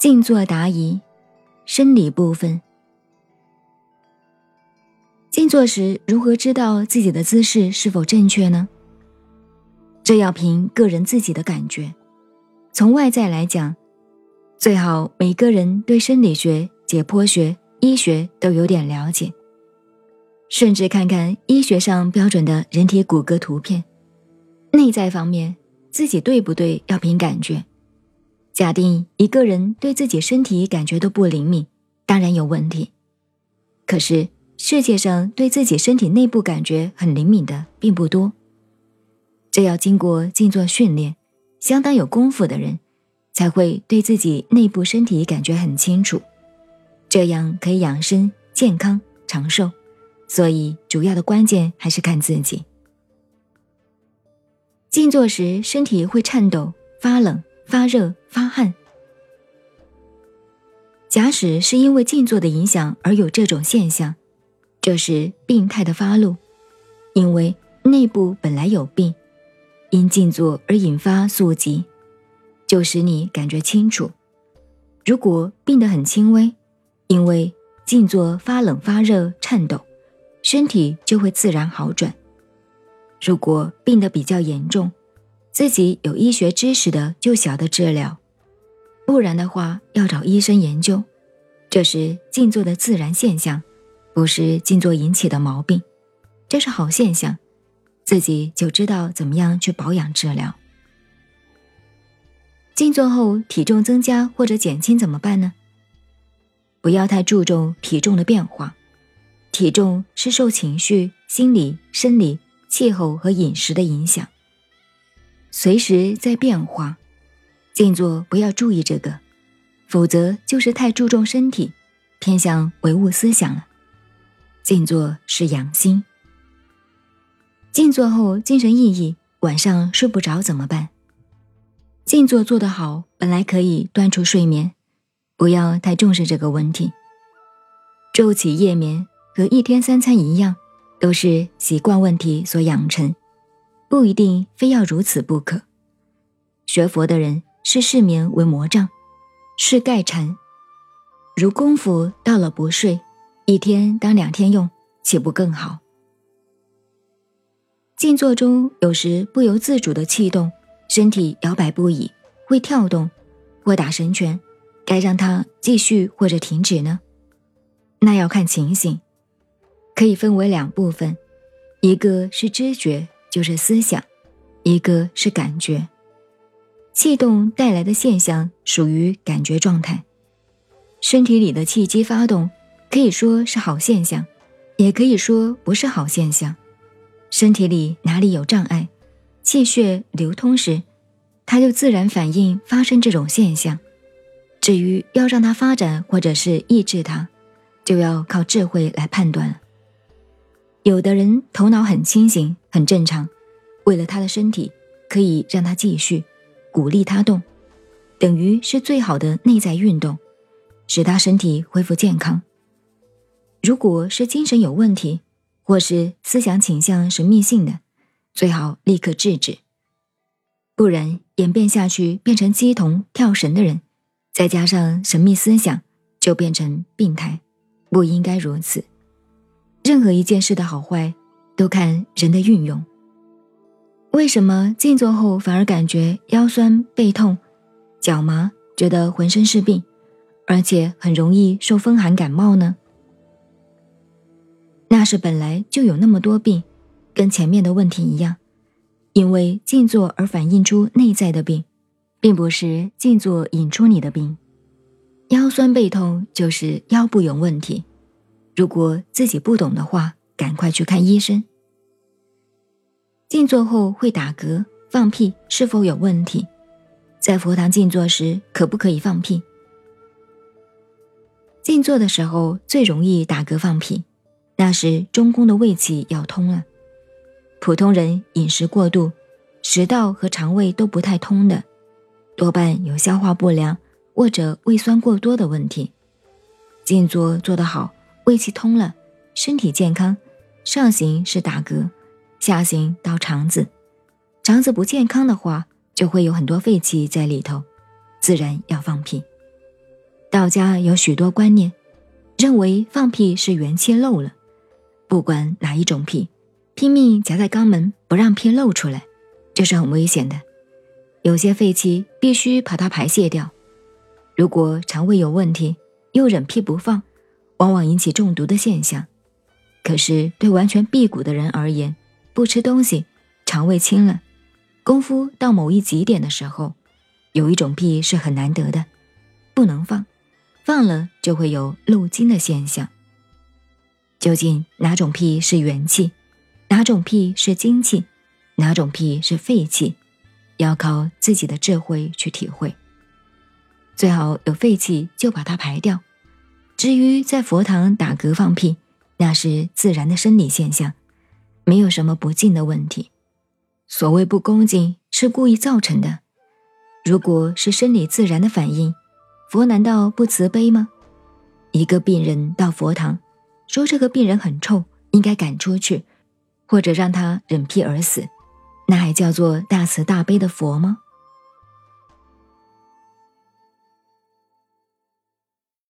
静坐答疑，生理部分。静坐时如何知道自己的姿势是否正确呢？这要凭个人自己的感觉。从外在来讲，最好每个人对生理学、解剖学、医学都有点了解，甚至看看医学上标准的人体骨骼图片。内在方面，自己对不对要凭感觉。假定一个人对自己身体感觉都不灵敏，当然有问题。可是世界上对自己身体内部感觉很灵敏的并不多。这要经过静坐训练，相当有功夫的人，才会对自己内部身体感觉很清楚。这样可以养生、健康、长寿。所以主要的关键还是看自己。静坐时身体会颤抖、发冷。发热、发汗。假使是因为静坐的影响而有这种现象，这是病态的发露，因为内部本来有病，因静坐而引发宿疾，就使你感觉清楚。如果病得很轻微，因为静坐发冷、发热、颤抖，身体就会自然好转。如果病得比较严重，自己有医学知识的就晓得治疗，不然的话要找医生研究。这是静坐的自然现象，不是静坐引起的毛病，这是好现象，自己就知道怎么样去保养治疗。静坐后体重增加或者减轻怎么办呢？不要太注重体重的变化，体重是受情绪、心理、生理、气候和饮食的影响。随时在变化，静坐不要注意这个，否则就是太注重身体，偏向唯物思想了。静坐是养心。静坐后精神奕奕，晚上睡不着怎么办？静坐做得好，本来可以断除睡眠，不要太重视这个问题。昼起夜眠和一天三餐一样，都是习惯问题所养成。不一定非要如此不可。学佛的人视失眠为魔障，是盖禅。如功夫到了不睡，一天当两天用，岂不更好？静坐中有时不由自主的气动，身体摇摆不已，会跳动，或打神拳，该让它继续或者停止呢？那要看情形，可以分为两部分，一个是知觉。就是思想，一个是感觉，气动带来的现象属于感觉状态。身体里的气机发动，可以说是好现象，也可以说不是好现象。身体里哪里有障碍，气血流通时，它就自然反应发生这种现象。至于要让它发展或者是抑制它，就要靠智慧来判断了。有的人头脑很清醒，很正常，为了他的身体，可以让他继续，鼓励他动，等于是最好的内在运动，使他身体恢复健康。如果是精神有问题，或是思想倾向神秘性的，最好立刻制止，不然演变下去变成鸡同跳神的人，再加上神秘思想，就变成病态，不应该如此。任何一件事的好坏，都看人的运用。为什么静坐后反而感觉腰酸背痛、脚麻，觉得浑身是病，而且很容易受风寒感冒呢？那是本来就有那么多病，跟前面的问题一样，因为静坐而反映出内在的病，并不是静坐引出你的病。腰酸背痛就是腰部有问题。如果自己不懂的话，赶快去看医生。静坐后会打嗝、放屁，是否有问题？在佛堂静坐时，可不可以放屁？静坐的时候最容易打嗝放屁，那时中宫的胃气要通了。普通人饮食过度，食道和肠胃都不太通的，多半有消化不良或者胃酸过多的问题。静坐做得好。胃气通了，身体健康，上行是打嗝，下行到肠子，肠子不健康的话，就会有很多废气在里头，自然要放屁。道家有许多观念，认为放屁是元气漏了，不管哪一种屁，拼命夹在肛门不让屁漏出来，这是很危险的。有些废气必须把它排泄掉。如果肠胃有问题，又忍屁不放，往往引起中毒的现象。可是对完全辟谷的人而言，不吃东西，肠胃清了，功夫到某一极点的时候，有一种屁是很难得的，不能放，放了就会有漏精的现象。究竟哪种屁是元气，哪种屁是精气，哪种屁是废气，要靠自己的智慧去体会。最好有废气就把它排掉。至于在佛堂打嗝放屁，那是自然的生理现象，没有什么不敬的问题。所谓不恭敬，是故意造成的。如果是生理自然的反应，佛难道不慈悲吗？一个病人到佛堂，说这个病人很臭，应该赶出去，或者让他忍屁而死，那还叫做大慈大悲的佛吗？